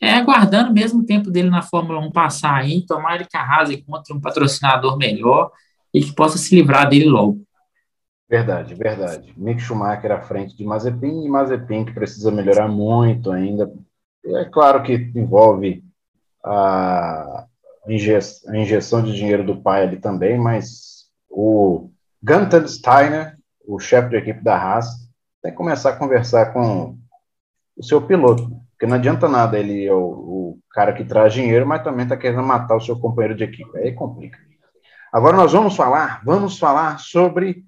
é aguardando mesmo o tempo dele na Fórmula 1 passar aí, tomar ele que a Haas encontre um patrocinador melhor e que possa se livrar dele logo. Verdade, verdade. Mick Schumacher à frente de Mazepin e Mazepin que precisa melhorar muito ainda. É claro que envolve a, injeção de dinheiro do pai ali também, mas o Gunther Steiner, o chefe de equipe da Haas, tem que começar a conversar com o seu piloto, porque não adianta nada ele é o, o cara que traz dinheiro, mas também está querendo matar o seu companheiro de equipe, aí complica. Agora nós vamos falar, vamos falar sobre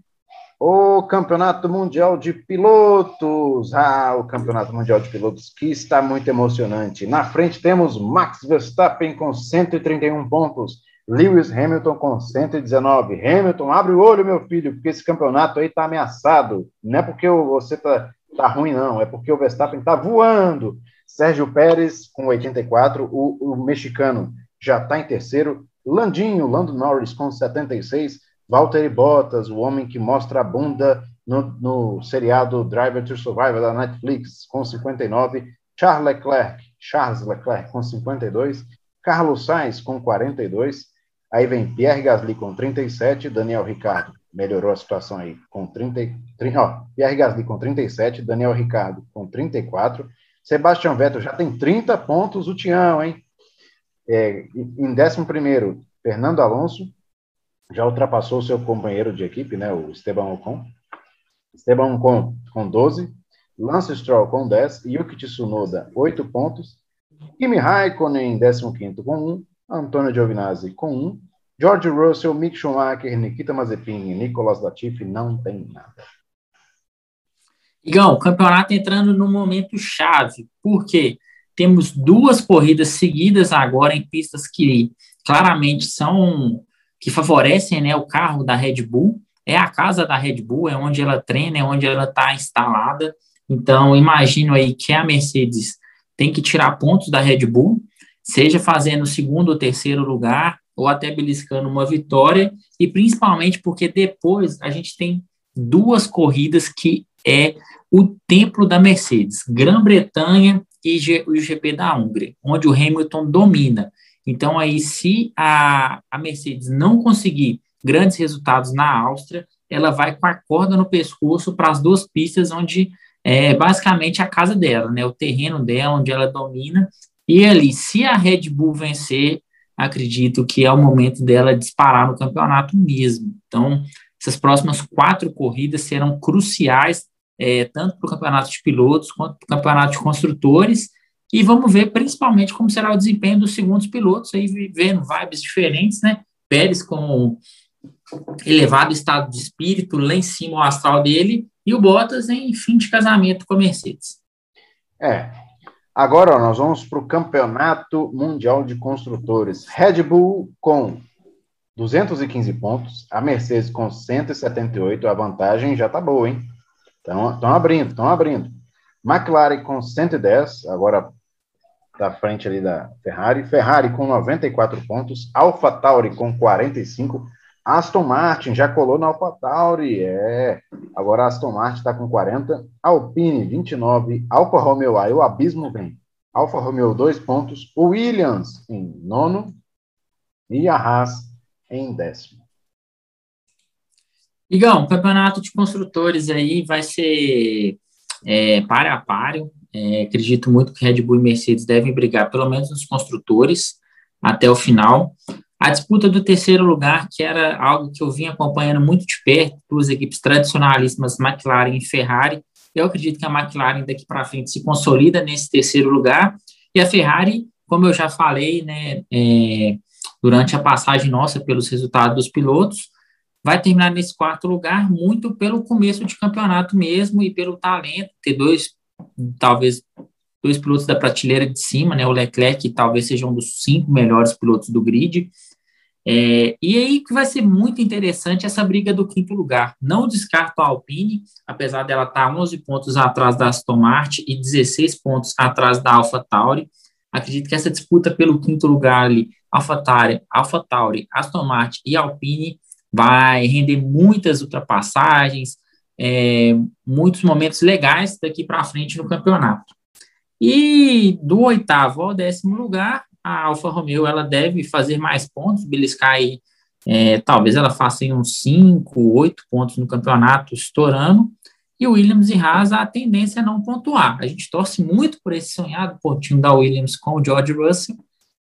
o Campeonato Mundial de Pilotos. Ah, o Campeonato Mundial de Pilotos que está muito emocionante. Na frente temos Max Verstappen com 131 pontos, Lewis Hamilton com 119. Hamilton, abre o olho, meu filho, porque esse campeonato aí está ameaçado. Não é porque você tá, tá ruim, não, é porque o Verstappen está voando. Sérgio Pérez com 84, o, o mexicano já está em terceiro. Landinho, Lando Norris com 76. Valtteri Bottas, o homem que mostra a bunda no, no seriado Driver to Survive da Netflix, com 59, Charles Leclerc, Charles Leclerc com 52, Carlos Sainz com 42, aí vem Pierre Gasly com 37, Daniel Ricardo melhorou a situação aí com 30, 30 ó, Pierre Gasly com 37, Daniel Ricardo com 34, Sebastian Vettel já tem 30 pontos, o Tião, hein? É, em 11 primeiro, Fernando Alonso, já ultrapassou seu companheiro de equipe, né, o Esteban Ocon. Esteban Ocon com 12, Lance Stroll com 10, Yuki Tsunoda 8 pontos, Kimi Raikkonen 15 com 1, Antônio Giovinazzi com 1, George Russell, Mick Schumacher, Nikita Mazepin e Nicolas Latifi não tem nada. Igão, o campeonato entrando num momento chave, porque temos duas corridas seguidas agora em pistas que claramente são que favorecem né, o carro da Red Bull. É a casa da Red Bull, é onde ela treina, é onde ela está instalada. Então, imagino aí que a Mercedes tem que tirar pontos da Red Bull, seja fazendo segundo ou terceiro lugar, ou até beliscando uma vitória, e principalmente porque depois a gente tem duas corridas que é o templo da Mercedes, Grã-Bretanha e o GP da Hungria, onde o Hamilton domina. Então, aí, se a, a Mercedes não conseguir grandes resultados na Áustria, ela vai com a corda no pescoço para as duas pistas onde é basicamente a casa dela, né? O terreno dela, onde ela domina. E ali, se a Red Bull vencer, acredito que é o momento dela disparar no campeonato mesmo. Então, essas próximas quatro corridas serão cruciais, é, tanto para o campeonato de pilotos quanto para o campeonato de construtores. E vamos ver principalmente como será o desempenho dos segundos pilotos, aí vendo vibes diferentes, né? Pérez com elevado estado de espírito, lá em cima o astral dele, e o Bottas em fim de casamento com a Mercedes. É. Agora ó, nós vamos para o Campeonato Mundial de Construtores. Red Bull com 215 pontos, a Mercedes com 178, a vantagem já tá boa, hein? Estão abrindo, estão abrindo. McLaren com 110, agora da frente ali da Ferrari. Ferrari com 94 pontos, Alpha Tauri com 45, Aston Martin já colou na AlphaTauri, é. Agora a Aston Martin está com 40, Alpine 29, Alfa Romeo, aí o abismo vem. Alfa Romeo 2 pontos, Williams em nono e a Haas em décimo. Igão, o campeonato de construtores aí vai ser é, para a páreo. É, acredito muito que Red Bull e Mercedes devem brigar, pelo menos nos construtores, até o final. A disputa do terceiro lugar, que era algo que eu vinha acompanhando muito de perto, duas equipes tradicionalíssimas, McLaren e Ferrari. Eu acredito que a McLaren daqui para frente se consolida nesse terceiro lugar. E a Ferrari, como eu já falei, né, é, durante a passagem nossa pelos resultados dos pilotos, vai terminar nesse quarto lugar muito pelo começo de campeonato mesmo e pelo talento, ter dois, talvez dois pilotos da prateleira de cima, né? O Leclerc talvez seja um dos cinco melhores pilotos do grid. É, e aí que vai ser muito interessante essa briga do quinto lugar. Não descarto a Alpine, apesar dela estar 11 pontos atrás da Aston Martin e 16 pontos atrás da Alpha Tauri. Acredito que essa disputa pelo quinto lugar ali, Alpha Tauri, Alpha Tauri, Aston Martin e Alpine, vai render muitas ultrapassagens, é, muitos momentos legais daqui para frente no campeonato. E do oitavo ao décimo lugar, a Alfa Romeo ela deve fazer mais pontos, beliscar aí, é, talvez ela faça aí uns 5, 8 pontos no campeonato, estourando, e o Williams e Haas, a tendência é não pontuar. A gente torce muito por esse sonhado pontinho da Williams com o George Russell,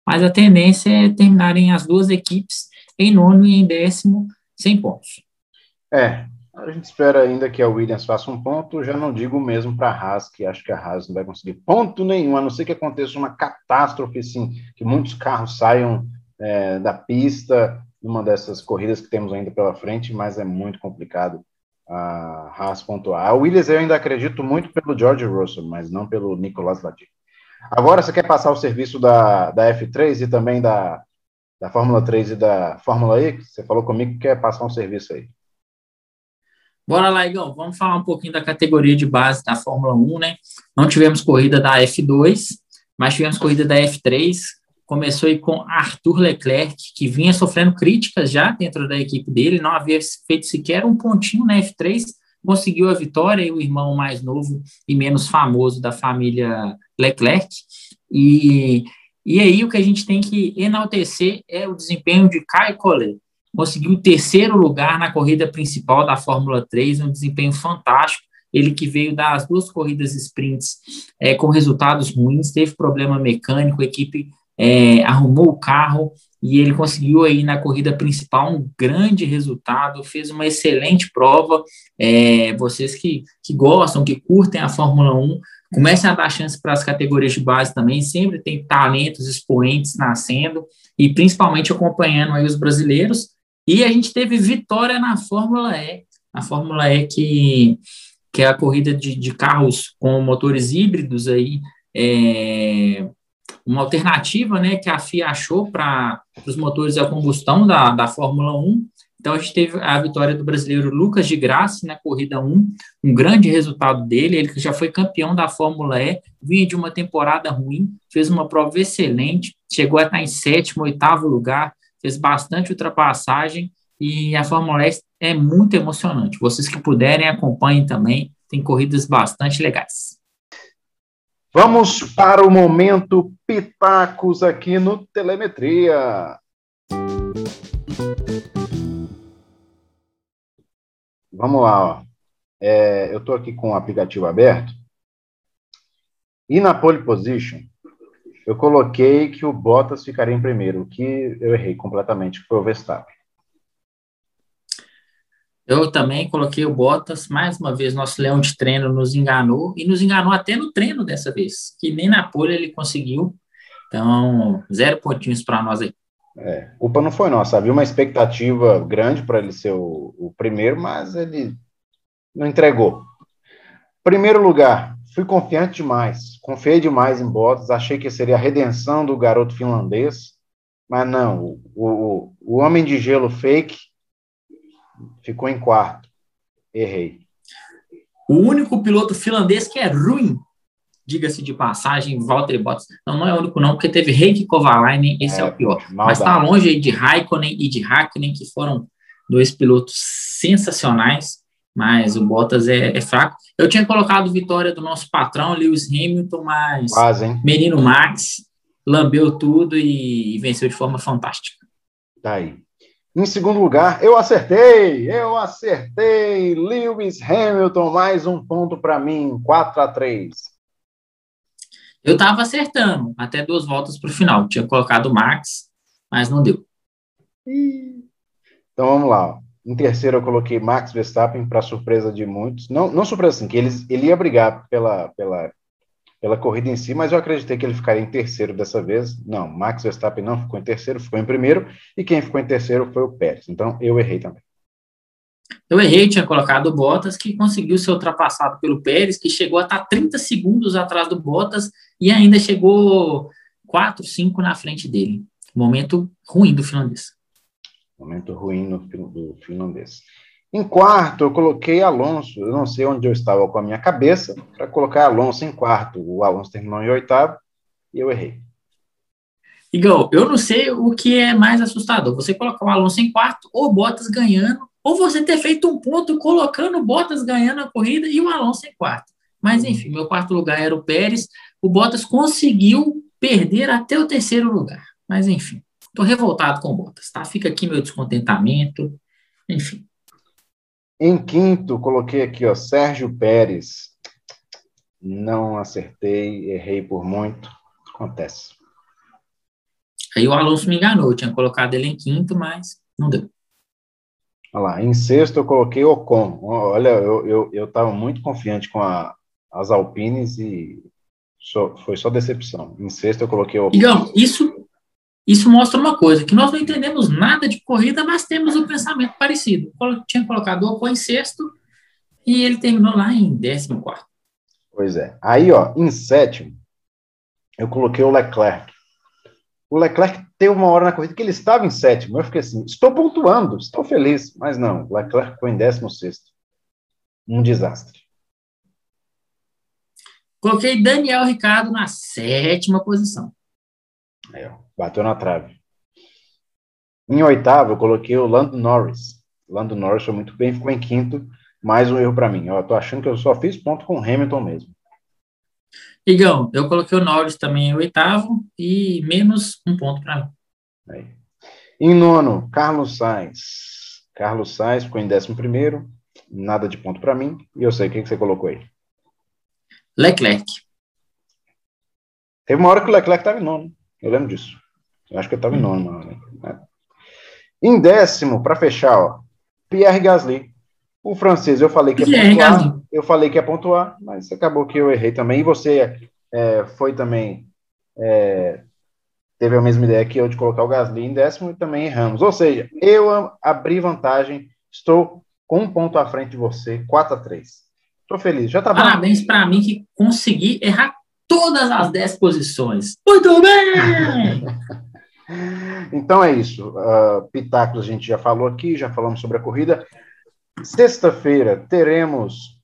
mas a tendência é terminarem as duas equipes em nono e em décimo, sem pontos. É, a gente espera ainda que a Williams faça um ponto, já não digo mesmo para a Haas, que acho que a Haas não vai conseguir ponto nenhum, a não ser que aconteça uma catástrofe, assim, que muitos carros saiam é, da pista numa dessas corridas que temos ainda pela frente, mas é muito complicado a Haas pontuar. A Williams eu ainda acredito muito pelo George Russell, mas não pelo Nicolas Latifi. Agora, você quer passar o serviço da, da F3 e também da, da Fórmula 3 e da Fórmula E? Você falou comigo que quer passar um serviço aí. Bora lá, Igão, vamos falar um pouquinho da categoria de base da Fórmula 1, né? Não tivemos corrida da F2, mas tivemos corrida da F3. Começou aí com Arthur Leclerc, que vinha sofrendo críticas já dentro da equipe dele, não havia feito sequer um pontinho na F3, conseguiu a vitória, e o irmão mais novo e menos famoso da família Leclerc. E, e aí o que a gente tem que enaltecer é o desempenho de Kai Collet conseguiu o terceiro lugar na corrida principal da Fórmula 3, um desempenho fantástico. Ele que veio das duas corridas sprints é, com resultados ruins, teve problema mecânico, a equipe é, arrumou o carro e ele conseguiu aí na corrida principal um grande resultado, fez uma excelente prova. É, vocês que, que gostam, que curtem a Fórmula 1, comecem a dar chance para as categorias de base também, sempre tem talentos, expoentes nascendo, e principalmente acompanhando aí os brasileiros, e a gente teve vitória na Fórmula E, a Fórmula E que, que é a corrida de, de carros com motores híbridos aí, é, uma alternativa né, que a FIA achou para os motores a combustão da, da Fórmula 1. Então, a gente teve a vitória do brasileiro Lucas de Graça na corrida 1, um grande resultado dele. Ele que já foi campeão da Fórmula E, vinha de uma temporada ruim, fez uma prova excelente, chegou a estar em sétimo, oitavo lugar, fez bastante ultrapassagem e a Fórmula E é muito emocionante. Vocês que puderem, acompanhem também, tem corridas bastante legais. Vamos para o momento Pitacos aqui no Telemetria. Vamos lá, ó. É, eu estou aqui com o aplicativo aberto. E na pole position, eu coloquei que o Bottas ficaria em primeiro, o que eu errei completamente, foi o Verstappen. Eu também coloquei o Bottas, mais uma vez, nosso leão de treino nos enganou, e nos enganou até no treino dessa vez, que nem na pole ele conseguiu. Então, zero pontinhos para nós aí. É, culpa não foi nossa, havia uma expectativa grande para ele ser o, o primeiro, mas ele não entregou. Primeiro lugar, fui confiante demais, confiei demais em Bottas, achei que seria a redenção do garoto finlandês, mas não, o, o, o homem de gelo fake ficou em quarto. Errei. O único piloto finlandês que é ruim, diga-se de passagem, Valtteri Bottas. Não, não é o único não, porque teve Heikki Kovalainen, esse é, é o pior. Mas está longe aí de Raikkonen e de Hakkinen, que foram dois pilotos sensacionais, mas o Bottas é, é, fraco. Eu tinha colocado vitória do nosso patrão, Lewis Hamilton, mas Quase, menino Max lambeu tudo e, e venceu de forma fantástica. Tá aí. Em segundo lugar, eu acertei, eu acertei. Lewis Hamilton, mais um ponto para mim, 4 a 3 Eu estava acertando, até duas voltas para o final. Tinha colocado o Max, mas não deu. Então vamos lá. Em terceiro, eu coloquei Max Verstappen, para surpresa de muitos. Não, não surpresa assim, que ele, ele ia brigar pela, pela pela corrida em si, mas eu acreditei que ele ficaria em terceiro dessa vez. Não, Max Verstappen não ficou em terceiro, ficou em primeiro, e quem ficou em terceiro foi o Pérez. Então eu errei também. Eu errei, tinha colocado o Bottas, que conseguiu ser ultrapassado pelo Pérez, que chegou a estar 30 segundos atrás do Bottas e ainda chegou 4, 5 na frente dele. Momento ruim do finlandês. Momento ruim no, do finlandês. Em quarto, eu coloquei Alonso. Eu não sei onde eu estava com a minha cabeça para colocar Alonso em quarto. O Alonso terminou em oitavo e eu errei. Igor, eu não sei o que é mais assustador. Você colocar o Alonso em quarto ou Bottas ganhando, ou você ter feito um ponto colocando Bottas ganhando a corrida e o Alonso em quarto. Mas enfim, meu quarto lugar era o Pérez. O Bottas conseguiu perder até o terceiro lugar. Mas enfim, estou revoltado com o Bottas, tá? Fica aqui meu descontentamento. Enfim. Em quinto, coloquei aqui, ó, Sérgio Pérez. Não acertei, errei por muito. Acontece. Aí o Alonso me enganou, eu tinha colocado ele em quinto, mas não deu. Olha lá, em sexto eu coloquei Ocon. Olha, eu estava eu, eu muito confiante com a, as Alpines e só, foi só decepção. Em sexto eu coloquei Ocon. Digamos, isso isso mostra uma coisa, que nós não entendemos nada de corrida, mas temos um pensamento parecido. Tinha colocado o Ocon em sexto e ele terminou lá em décimo quarto. Pois é. Aí, ó, em sétimo, eu coloquei o Leclerc. O Leclerc teve uma hora na corrida que ele estava em sétimo. Eu fiquei assim, estou pontuando, estou feliz. Mas não, o Leclerc ficou em décimo sexto. Um desastre. Coloquei Daniel Ricardo na sétima posição. É, bateu na trave. Em oitavo, eu coloquei o Lando Norris. Lando Norris foi muito bem, ficou em quinto. Mais um erro para mim. Eu tô achando que eu só fiz ponto com o Hamilton mesmo. Igão, eu coloquei o Norris também em oitavo e menos um ponto para mim. Aí. Em nono, Carlos Sainz. Carlos Sainz ficou em décimo primeiro, nada de ponto para mim. E eu sei o que, que você colocou aí. Leclerc. Teve uma hora que o Leclerc estava em nono. Eu lembro disso. Eu acho que eu estava em nono. Né? Em décimo, para fechar, ó, Pierre Gasly. O francês, eu falei que ia pontuar, eu falei que ia pontuar, mas acabou que eu errei também. E você é, foi também é, teve a mesma ideia que eu de colocar o Gasly em décimo e também erramos. Ou seja, eu abri vantagem, estou com um ponto à frente de você, 4 a 3 Estou feliz. Já tá Parabéns para mim que consegui errar todas as 10 posições. Muito bem! então é isso. Uh, Pitacos a gente já falou aqui, já falamos sobre a corrida. Sexta-feira teremos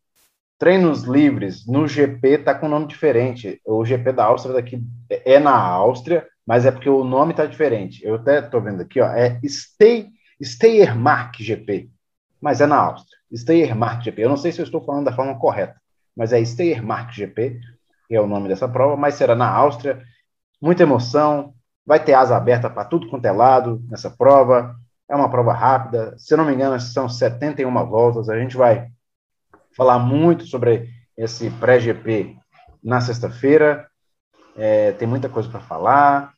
treinos livres no GP, tá com nome diferente. O GP da Áustria daqui é na Áustria, mas é porque o nome tá diferente. Eu até tô vendo aqui, ó, é Stay, Steiermark GP, mas é na Áustria. Steiermark GP. Eu não sei se eu estou falando da forma correta, mas é Steiermark GP que é o nome dessa prova, mas será na Áustria. Muita emoção, vai ter asa aberta para tudo quanto é lado nessa prova. É uma prova rápida, se não me engano, são 71 voltas. A gente vai falar muito sobre esse pré-GP na sexta-feira. É, tem muita coisa para falar.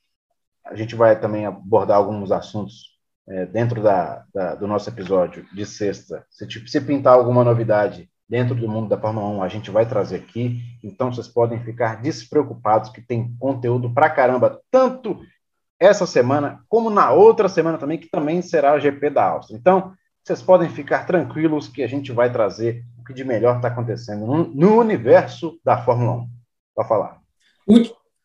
A gente vai também abordar alguns assuntos é, dentro da, da, do nosso episódio de sexta. Se, se pintar alguma novidade dentro do mundo da Fórmula 1 a gente vai trazer aqui. Então vocês podem ficar despreocupados que tem conteúdo pra caramba, tanto essa semana como na outra semana também, que também será a GP da Áustria. Então, vocês podem ficar tranquilos que a gente vai trazer que de melhor está acontecendo no, no, universo da Fórmula 1. Para falar.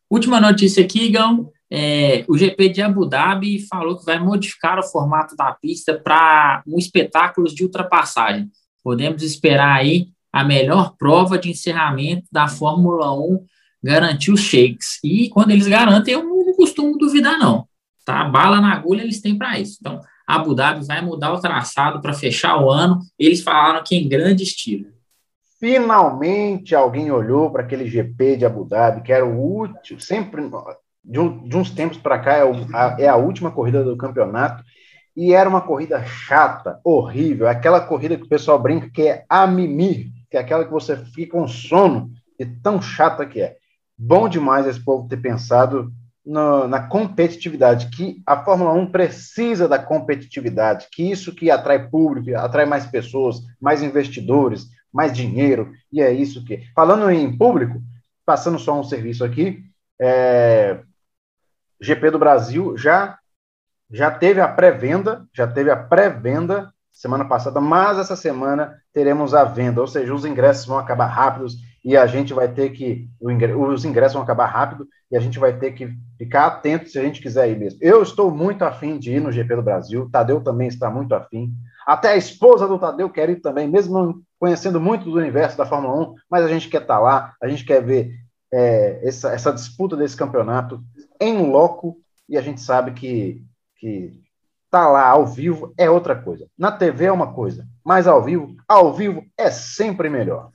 Última notícia aqui, Igão. É, o GP de Abu Dhabi falou que vai modificar o formato da pista para um espetáculo de ultrapassagem. Podemos esperar aí a melhor prova de encerramento da Fórmula 1 garantir os shakes. E quando eles garantem, eu não costumo duvidar, não. Tá? Bala na agulha eles têm para isso. Então, Abu Dhabi vai mudar o traçado para fechar o ano. Eles falaram que em grande estilo. Finalmente alguém olhou para aquele GP de Abu Dhabi, que era o último, sempre de, um, de uns tempos para cá é, o, a, é a última corrida do campeonato, e era uma corrida chata, horrível, aquela corrida que o pessoal brinca que é a mimir, que é aquela que você fica com sono, e tão chata que é. Bom demais esse povo ter pensado no, na competitividade, que a Fórmula 1 precisa da competitividade, que isso que atrai público, atrai mais pessoas, mais investidores, mais dinheiro, e é isso que. Falando em público, passando só um serviço aqui, é, GP do Brasil já já teve a pré-venda, já teve a pré-venda semana passada, mas essa semana teremos a venda, ou seja, os ingressos vão acabar rápidos e a gente vai ter que os ingressos vão acabar rápido e a gente vai ter que ficar atento se a gente quiser ir mesmo. Eu estou muito afim de ir no GP do Brasil, Tadeu também está muito afim. Até a esposa do Tadeu quer ir também, mesmo não conhecendo muito do universo da Fórmula 1, mas a gente quer estar lá, a gente quer ver é, essa, essa disputa desse campeonato em loco, e a gente sabe que, que tá lá ao vivo é outra coisa. Na TV é uma coisa, mas ao vivo, ao vivo é sempre melhor.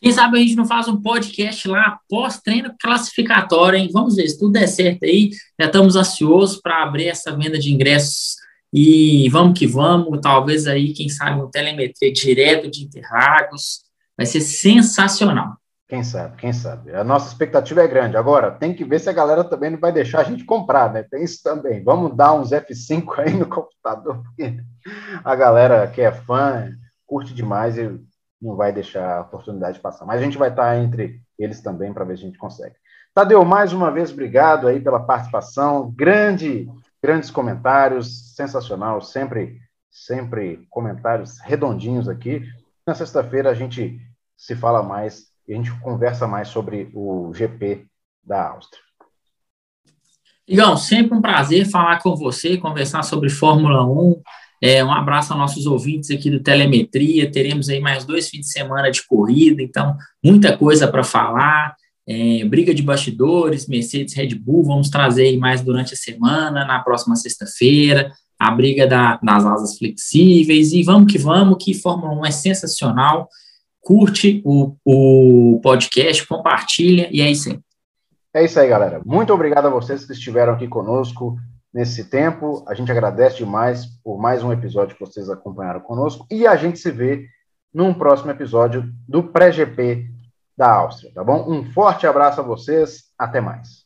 Quem sabe a gente não faz um podcast lá pós-treino classificatório, hein? Vamos ver, se tudo der certo aí, já estamos ansiosos para abrir essa venda de ingressos e vamos que vamos, talvez aí, quem sabe, um telemetria direto de Interlagos, vai ser sensacional. Quem sabe, quem sabe. A nossa expectativa é grande. Agora, tem que ver se a galera também não vai deixar a gente comprar, né? Tem isso também. Vamos dar uns F5 aí no computador, porque a galera que é fã curte demais e não vai deixar a oportunidade passar. Mas a gente vai estar entre eles também para ver se a gente consegue. Tadeu, mais uma vez, obrigado aí pela participação. Grande, grandes comentários, sensacional, sempre, sempre comentários redondinhos aqui. Na sexta-feira a gente se fala mais e a gente conversa mais sobre o GP da Áustria. Igão, sempre um prazer falar com você, conversar sobre Fórmula 1. É, um abraço aos nossos ouvintes aqui do Telemetria. Teremos aí mais dois fins de semana de corrida, então muita coisa para falar. É, briga de bastidores, Mercedes, Red Bull, vamos trazer aí mais durante a semana, na próxima sexta-feira, a briga da, das asas flexíveis, e vamos que vamos, que Fórmula 1 é sensacional curte o, o podcast, compartilha e é isso aí. É isso aí, galera. Muito obrigado a vocês que estiveram aqui conosco nesse tempo. A gente agradece demais por mais um episódio que vocês acompanharam conosco e a gente se vê num próximo episódio do pré-GP da Áustria, tá bom? Um forte abraço a vocês, até mais.